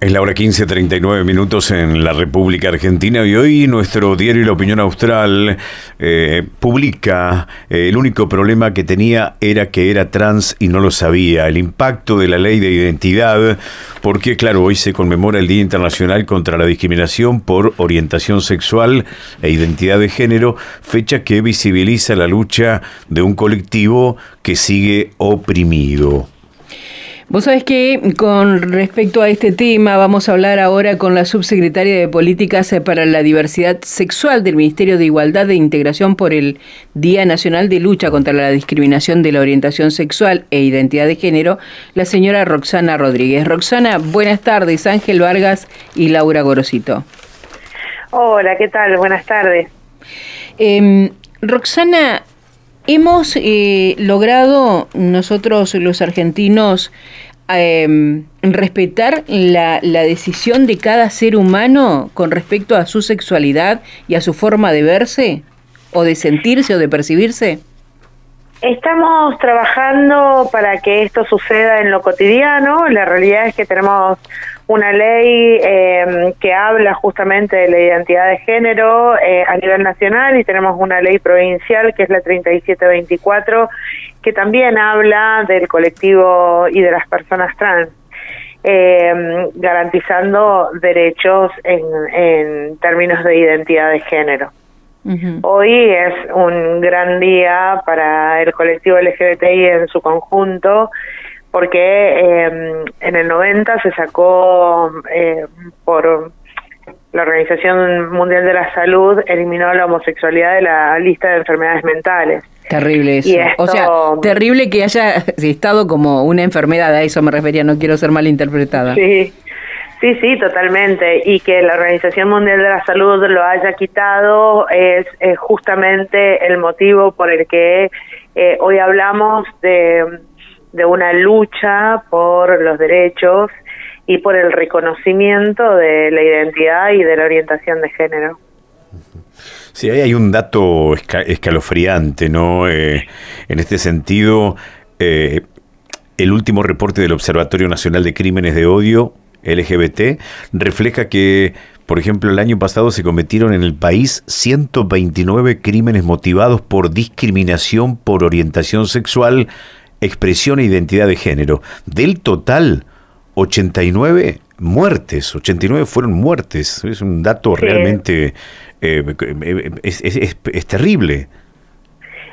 Es la hora 15.39 minutos en la República Argentina y hoy nuestro diario La Opinión Austral eh, publica eh, el único problema que tenía era que era trans y no lo sabía, el impacto de la ley de identidad, porque claro, hoy se conmemora el Día Internacional contra la Discriminación por Orientación Sexual e Identidad de Género, fecha que visibiliza la lucha de un colectivo que sigue oprimido. Vos sabés que con respecto a este tema vamos a hablar ahora con la subsecretaria de Políticas para la Diversidad Sexual del Ministerio de Igualdad e Integración por el Día Nacional de Lucha contra la Discriminación de la Orientación Sexual e Identidad de Género, la señora Roxana Rodríguez. Roxana, buenas tardes. Ángel Vargas y Laura Gorosito. Hola, ¿qué tal? Buenas tardes. Eh, Roxana, Hemos eh, logrado nosotros los argentinos em, respetar la, la, decisión de cada ser humano con respecto a su sexualidad y a su forma de verse o de sentirse o de percibirse? Estamos trabajando para que esto suceda en lo cotidiano. La realidad es que tenemos una ley eh, que habla justamente de la identidad de género eh, a nivel nacional y tenemos una ley provincial que es la 3724 que también habla del colectivo y de las personas trans. Eh, garantizando derechos en, en términos de identidad de género. Hoy es un gran día para el colectivo LGBTI en su conjunto porque eh, en el 90 se sacó eh, por la Organización Mundial de la Salud eliminó la homosexualidad de la lista de enfermedades mentales. Terrible eso. o sea, terrible que haya estado como una enfermedad, a eso me refería, no quiero ser malinterpretada. Sí, sí, sí, totalmente. Y que la Organización Mundial de la Salud lo haya quitado es, justamente el motivo por el que eh, hoy hablamos de de una lucha por los derechos y por el reconocimiento de la identidad y de la orientación de género. Sí, ahí hay un dato escalofriante, ¿no? Eh, en este sentido, eh, el último reporte del Observatorio Nacional de Crímenes de Odio, LGBT, refleja que, por ejemplo, el año pasado se cometieron en el país 129 crímenes motivados por discriminación por orientación sexual expresión e identidad de género. Del total, 89 muertes, 89 fueron muertes. Es un dato realmente, eh, es, es, terrible.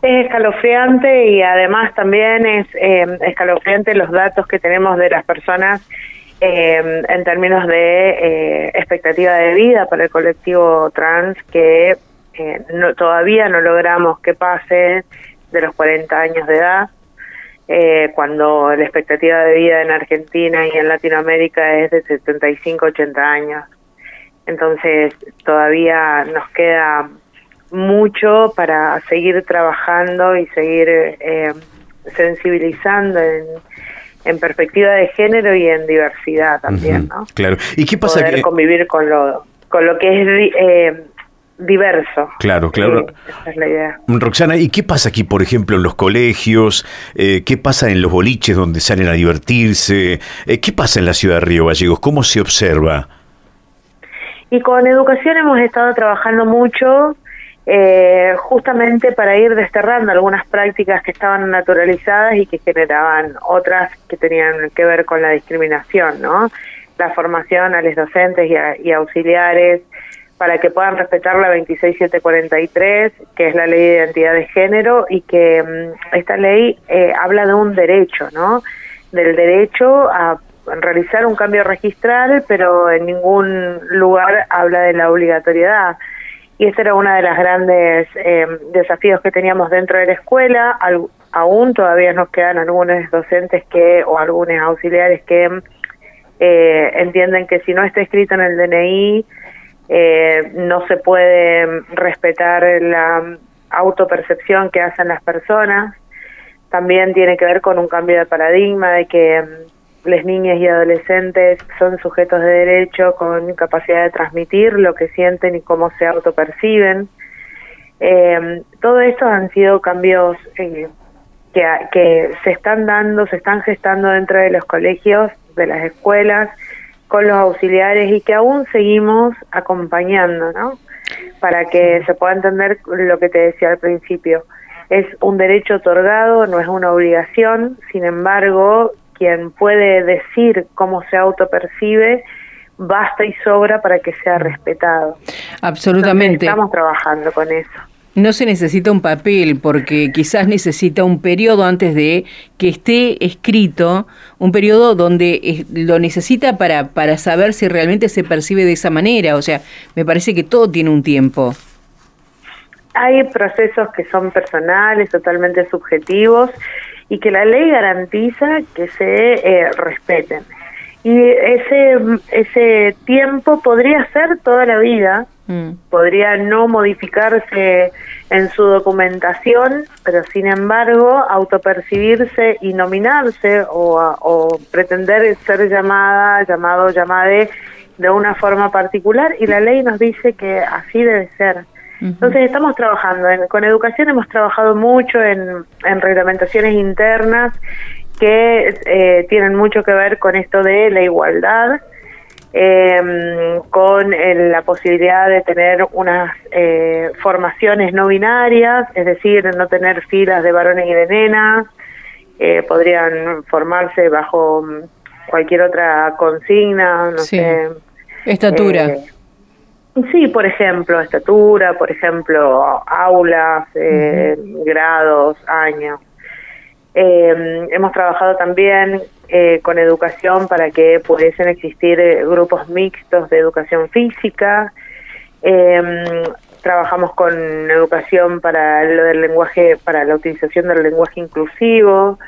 Es escalofriante y además también es eh, escalofriante los datos que tenemos de las personas eh, en términos de expectativa de vida para el colectivo trans que no, todavía no logramos que pase de los 40 años de edad eh, cuando la expectativa de vida en Argentina y en Latinoamérica es de 75, 80 años. Entonces todavía nos queda mucho para seguir trabajando y seguir eh, sensibilizando en, en, perspectiva de género y en diversidad también, ¿no? Claro. ¿Y qué pasa Poder convivir con lo con lo que es eh, diverso. Claro, claro. esa es la idea. Roxana, ¿y qué pasa aquí, por ejemplo, en los colegios? Eh, ¿Qué pasa en los boliches donde salen a divertirse? Eh, ¿Qué pasa en la ciudad de Río Gallegos? ¿Cómo se observa? Y con educación hemos estado trabajando mucho eh, justamente para ir desterrando algunas prácticas que estaban naturalizadas y que generaban otras que tenían que ver con la discriminación, ¿no? La formación a los docentes y auxiliares, para que puedan respetar la 26743, que es la ley de identidad de género, y que mm, esta ley eh, habla de un derecho, ¿no? Del derecho a realizar un cambio registral, pero en ningún lugar habla de la obligatoriedad. Y este era uno de los grandes eh, desafíos que teníamos dentro de la escuela. aún todavía nos quedan algunos docentes que o algunos auxiliares que eh, entienden que si no está escrito en el DNI, eh, no se puede respetar la autopercepción que hacen las personas. También tiene que ver con un cambio de paradigma de que mm, las niñas y adolescentes son sujetos de derecho con capacidad de transmitir lo que sienten y cómo se autoperciben. Eh, todo esto han sido cambios eh, que, que se están dando, se están gestando dentro de los colegios, de las escuelas, con los auxiliares y que aún seguimos acompañando, ¿no? Para que se pueda entender lo que te decía al principio. Es un derecho otorgado, no es una obligación, sin embargo, quien puede decir cómo se autopercibe, basta y sobra para que sea respetado. Absolutamente. estamos trabajando con eso. No se necesita un papel porque quizás necesita un periodo antes de que esté escrito, un periodo donde lo necesita para, para saber si realmente se percibe de esa manera. O sea, me parece que todo tiene un tiempo. Hay procesos que son personales, totalmente subjetivos y que la ley garantiza que se eh, respeten. Y ese, ese tiempo podría ser toda la vida, mm. podría no modificarse en su documentación, pero sin embargo autopercibirse y nominarse o, o pretender ser llamada, llamado, llamada de una forma particular y la ley nos dice que así debe ser. Entonces estamos trabajando, con educación hemos trabajado mucho en, en reglamentaciones internas que eh, tienen mucho que ver con esto de la igualdad, em, con la posibilidad de tener unas eh, formaciones no binarias, es decir, no tener filas de varones y de nenas, eh, podrían formarse bajo cualquier otra consigna, no sé. Estatura. sí, por ejemplo, estatura, por ejemplo, aulas, grados, años. Eh, hemos trabajado también eh, con educación para que pudiesen existir eh, grupos mixtos de educación física. Em, trabajamos con educación para lo del lenguaje, para la utilización del lenguaje inclusivo,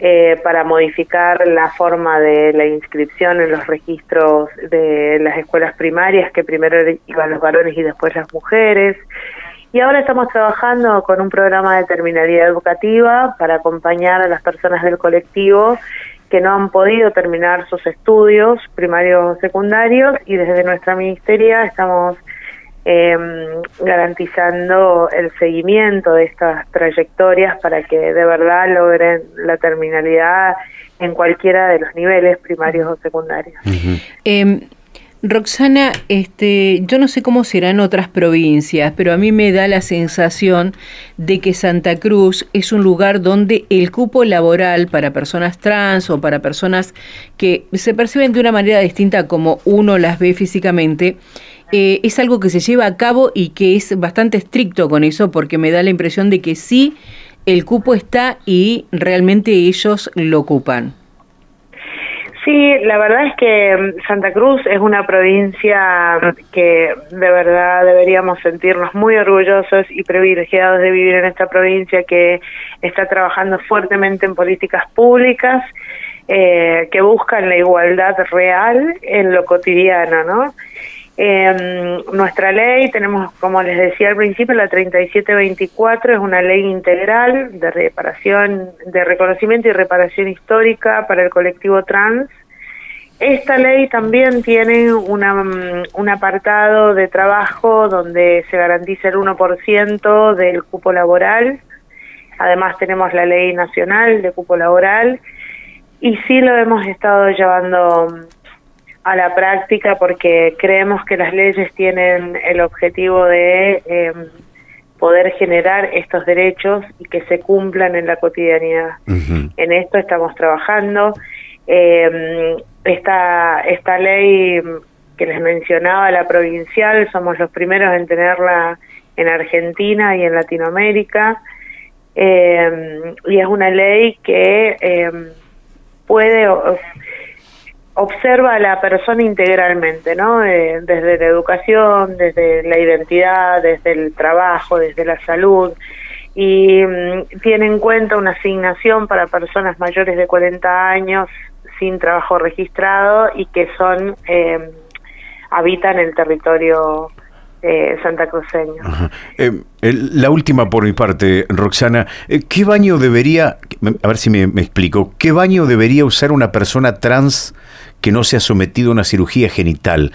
eh, para modificar la forma de la inscripción en los registros de las escuelas primarias, que primero iban los varones y después las mujeres. Y ahora estamos trabajando con un programa de terminalidad educativa para acompañar a las personas del colectivo que no han podido terminar sus estudios primarios o secundarios y desde nuestra ministeria estamos eh, garantizando el seguimiento de estas trayectorias para que de verdad logren la terminalidad en cualquiera de los niveles primarios o secundarios. Roxana, este, yo no sé cómo será en otras provincias, pero a mí me da la sensación de que Santa Cruz es un lugar donde el cupo laboral para personas trans o para personas que se perciben de una manera distinta como uno las ve físicamente, eh, es algo que se lleva a cabo y que es bastante estricto con eso porque me da la impresión de que sí, el cupo está y realmente ellos lo ocupan. Sí, la verdad es que mm, Santa Cruz es una provincia que de verdad deberíamos sentirnos muy orgullosos y privilegiados de vivir en esta provincia que está trabajando fuertemente en políticas públicas eh, que buscan la igualdad real en lo cotidiano, ¿no? Eh, nuestra ley, tenemos, como les decía al principio, la 3724 es una ley integral de reparación, de reconocimiento y reparación histórica para el colectivo trans. Esta ley también tiene una, mm, un apartado de trabajo donde se garantiza el 1% del cupo laboral. Además tenemos la ley nacional de cupo laboral y sí lo hemos estado llevando a la práctica porque creemos que las leyes tienen el objetivo de eh, poder generar estos derechos y que se cumplan en la cotidianidad. En esto estamos trabajando. Eh, esta, esta ley que les mencionaba, la provincial, somos los primeros en tenerla en Argentina y en Latinoamérica. Eh, y es una ley que eh, puede observa a la persona integralmente, ¿no? Eh, desde la educación, desde la identidad, desde el trabajo, desde la salud y mm, tiene en cuenta una asignación para personas mayores de 40 años sin trabajo registrado y que son eh, habitan el territorio eh, santacruceño. la última por mi parte, Roxana, ¿qué baño debería, a ver si me, explico, qué baño debería usar una persona trans que no se ha sometido a una cirugía genital.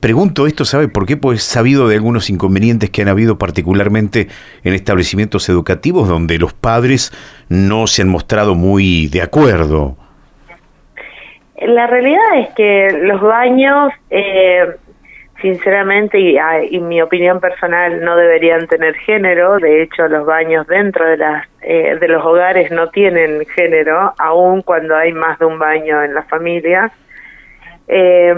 Pregunto esto, ¿sabe por qué? Pues sabido de algunos inconvenientes que han habido particularmente en establecimientos educativos donde los padres no se han mostrado muy de acuerdo. La realidad es que los baños, eh, sinceramente, y, ah, y, mi opinión personal, no deberían tener género. De hecho, los baños dentro de, las, eh, de los hogares no tienen género, aun cuando hay más de un baño en la familia. Eh,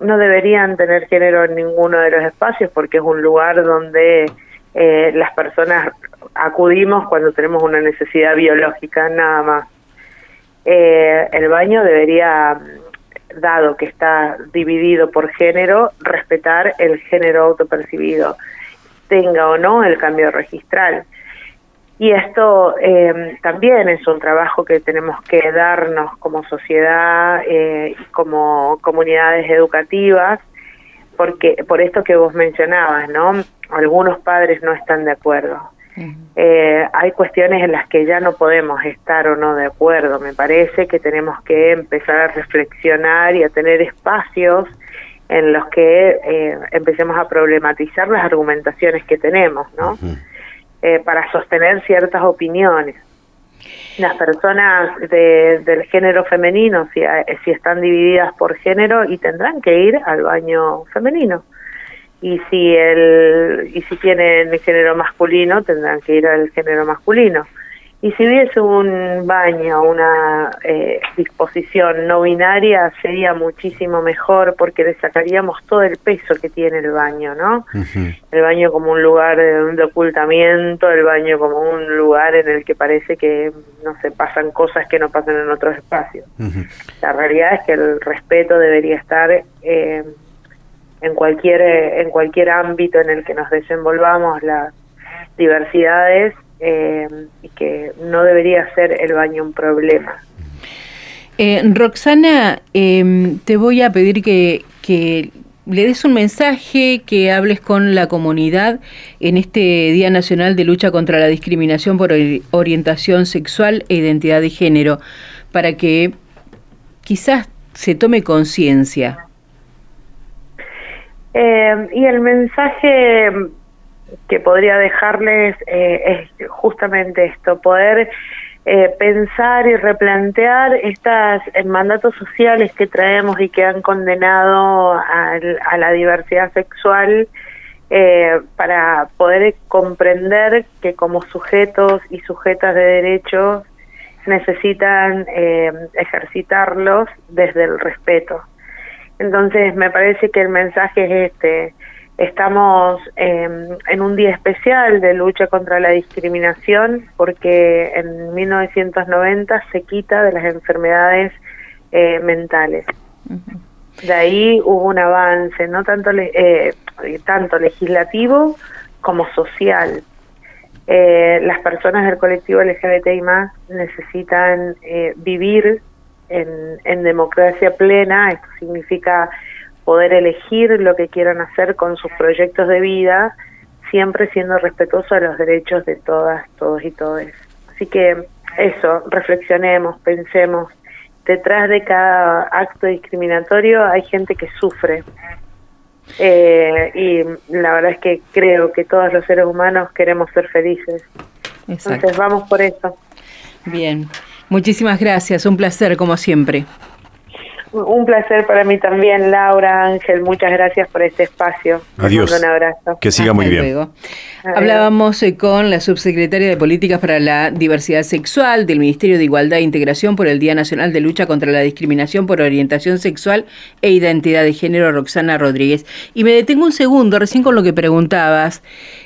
no deberían tener género en ninguno de los espacios porque es un lugar donde eh, las personas acudimos cuando tenemos una necesidad biológica, nada más. Eh, el baño debería, dado que está dividido por género, respetar el género autopercibido, tenga o no el cambio registral. Y esto eh, también es un trabajo que tenemos que darnos como sociedad eh, y como comunidades educativas, porque por esto que vos mencionabas, ¿no? Algunos padres no están de acuerdo. Eh, hay cuestiones en las que ya no podemos estar o no de acuerdo. Me parece que tenemos que empezar a reflexionar y a tener espacios en los que eh, empecemos a problematizar las argumentaciones que tenemos, ¿no? Eh, para sostener ciertas opiniones. Las personas de, del género femenino, si, si están divididas por género, y tendrán que ir al baño femenino y si el y si tienen género masculino tendrán que ir al género masculino y si hubiese un baño una eh, disposición no binaria sería muchísimo mejor porque le sacaríamos todo el peso que tiene el baño no el baño como un lugar de, ocultamiento el baño como un lugar en el que parece que no se pasan cosas que no pasan en otros espacios. La realidad es que el respeto debería estar eh, en cualquier en cualquier ámbito en el que nos desenvolvamos las diversidades eh, y que no debería ser el baño un problema. Eh, Roxana, eh, te voy a pedir que, que le des un mensaje, que hables con la comunidad en este Día Nacional de Lucha contra la Discriminación por Orientación Sexual e Identidad de Género, para que quizás se tome conciencia. Eh, y el mensaje que podría dejarles eh, es justamente esto, poder eh, pensar y replantear estos eh, mandatos sociales que traemos y que han condenado a, a la diversidad sexual eh, para poder comprender que como sujetos y sujetas de derechos necesitan eh, ejercitarlos desde el respeto. Entonces me parece que el mensaje es este. Estamos eh, en un día especial de lucha contra la discriminación porque en 1990 se quita de las enfermedades eh, mentales. Uh -huh. De ahí hubo un avance, no tanto, eh, tanto legislativo como social. Eh, las personas del colectivo LGBTI más necesitan eh, vivir en, en democracia plena, esto significa poder elegir lo que quieran hacer con sus proyectos de vida, siempre siendo respetuoso de los derechos de todas, todos y todes. Así que eso, reflexionemos, pensemos, detrás de cada acto discriminatorio hay gente que sufre. Eh, y la verdad es que creo que todos los seres humanos queremos ser felices. Exacto. Entonces vamos por eso. Bien. Muchísimas gracias, un placer como siempre. Un placer para mí también, Laura, Ángel, muchas gracias por este espacio. Adiós. Un abrazo. Que siga muy bien. Luego. Hablábamos con la subsecretaria de Políticas para la Diversidad Sexual del Ministerio de Igualdad e Integración por el Día Nacional de Lucha contra la Discriminación por Orientación Sexual e Identidad de Género, Roxana Rodríguez. Y me detengo un segundo recién con lo que preguntabas.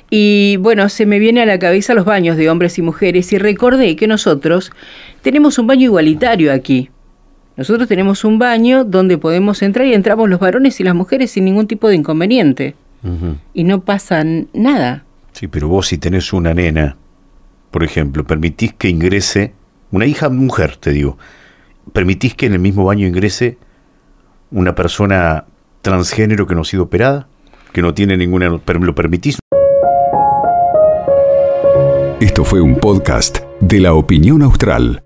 Y bueno, se me viene a la cabeza los baños de hombres y mujeres y recordé que nosotros tenemos un baño igualitario aquí. Nosotros tenemos un baño donde podemos entrar y entramos los varones y las mujeres sin ningún tipo de inconveniente. Uh -huh. Y no pasa nada. Sí, pero vos si tenés una nena, por ejemplo, permitís que ingrese, una hija mujer, te digo, permitís que en el mismo baño ingrese una persona transgénero que no ha sido operada, que no tiene ninguna... ¿Lo permitís? Esto fue un podcast de la opinión austral.